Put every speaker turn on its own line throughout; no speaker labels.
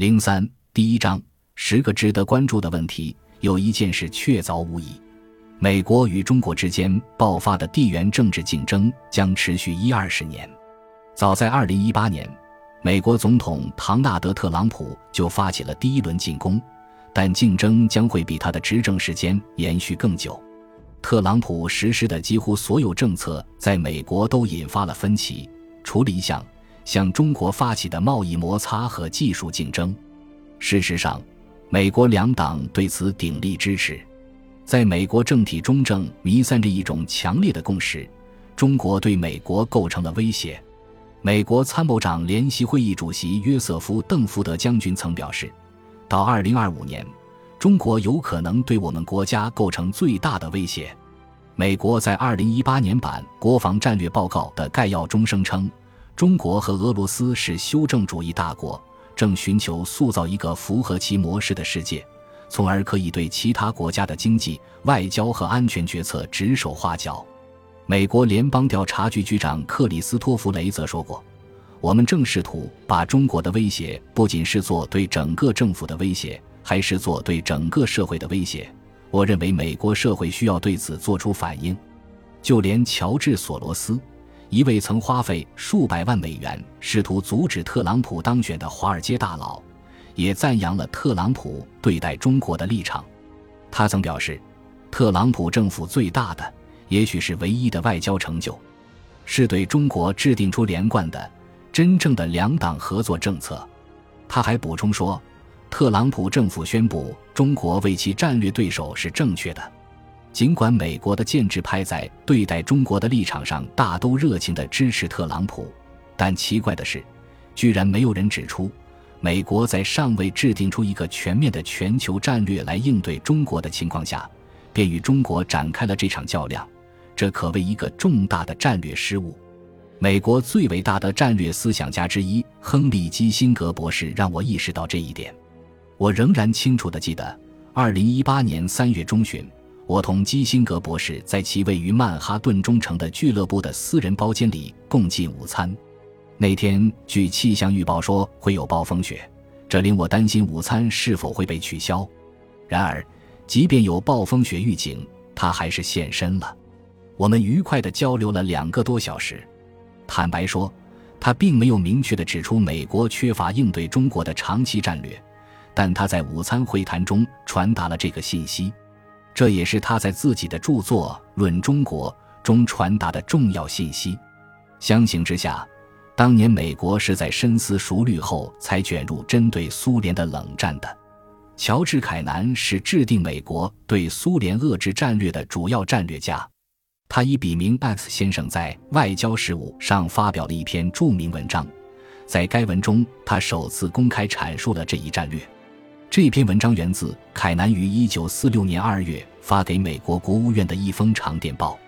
零三第一章十个值得关注的问题，有一件事确凿无疑：美国与中国之间爆发的地缘政治竞争将持续一二十年。早在二零一八年，美国总统唐纳德·特朗普就发起了第一轮进攻，但竞争将会比他的执政时间延续更久。特朗普实施的几乎所有政策在美国都引发了分歧，除了一项。向中国发起的贸易摩擦和技术竞争，事实上，美国两党对此鼎力支持。在美国政体中正弥散着一种强烈的共识：中国对美国构成了威胁。美国参谋长联席会议主席约瑟夫·邓福德将军曾表示，到2025年，中国有可能对我们国家构成最大的威胁。美国在2018年版国防战略报告的概要中声称。中国和俄罗斯是修正主义大国，正寻求塑造一个符合其模式的世界，从而可以对其他国家的经济、外交和安全决策指手画脚。美国联邦调查局局长克里斯托弗雷则说过：“我们正试图把中国的威胁不仅视作对整个政府的威胁，还视作对整个社会的威胁。我认为美国社会需要对此做出反应。”就连乔治·索罗斯。一位曾花费数百万美元试图阻止特朗普当选的华尔街大佬，也赞扬了特朗普对待中国的立场。他曾表示，特朗普政府最大的，也许是唯一的外交成就，是对中国制定出连贯的、真正的两党合作政策。他还补充说，特朗普政府宣布中国为其战略对手是正确的。尽管美国的建制派在对待中国的立场上大都热情地支持特朗普，但奇怪的是，居然没有人指出，美国在尚未制定出一个全面的全球战略来应对中国的情况下，便与中国展开了这场较量，这可谓一个重大的战略失误。美国最伟大的战略思想家之一亨利·基辛格博士让我意识到这一点。我仍然清楚地记得，二零一八年三月中旬。我同基辛格博士在其位于曼哈顿中城的俱乐部的私人包间里共进午餐。那天，据气象预报说会有暴风雪，这令我担心午餐是否会被取消。然而，即便有暴风雪预警，他还是现身了。我们愉快地交流了两个多小时。坦白说，他并没有明确地指出美国缺乏应对中国的长期战略，但他在午餐会谈中传达了这个信息。这也是他在自己的著作《论中国》中传达的重要信息。相形之下，当年美国是在深思熟虑后才卷入针对苏联的冷战的。乔治·凯南是制定美国对苏联遏制战略的主要战略家。他以笔名 X 先生在《外交事务》上发表了一篇著名文章，在该文中，他首次公开阐述了这一战略。这篇文章源自凯南于1946年2月发给美国国务院的一封长电报。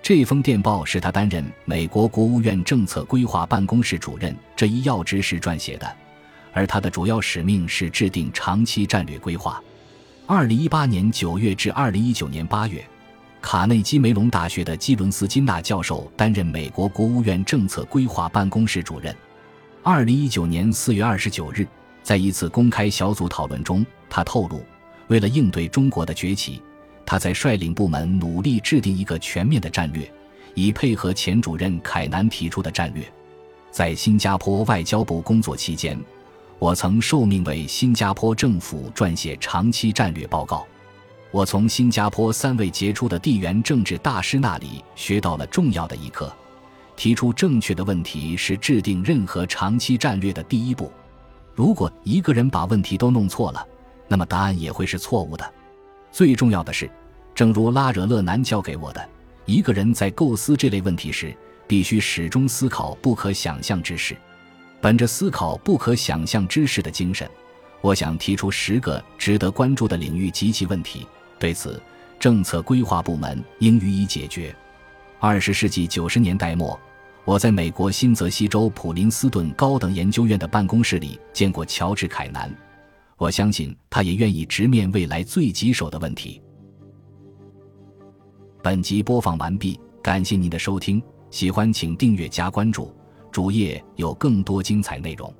这封电报是他担任美国国务院政策规划办公室主任这一要职时撰写的，而他的主要使命是制定长期战略规划。2018年9月至2019年8月，卡内基梅隆大学的基伦斯·金纳教授担任美国国务院政策规划办公室主任。2019年4月29日。在一次公开小组讨论中，他透露，为了应对中国的崛起，他在率领部门努力制定一个全面的战略，以配合前主任凯南提出的战略。在新加坡外交部工作期间，我曾受命为新加坡政府撰写长期战略报告。我从新加坡三位杰出的地缘政治大师那里学到了重要的一课：提出正确的问题是制定任何长期战略的第一步。如果一个人把问题都弄错了，那么答案也会是错误的。最重要的是，正如拉惹勒南教给我的，一个人在构思这类问题时，必须始终思考不可想象之事。本着思考不可想象之事的精神，我想提出十个值得关注的领域及其问题。对此，政策规划部门应予以解决。二十世纪九十年代末。我在美国新泽西州普林斯顿高等研究院的办公室里见过乔治·凯南，我相信他也愿意直面未来最棘手的问题。本集播放完毕，感谢您的收听，喜欢请订阅加关注，主页有更多精彩内容。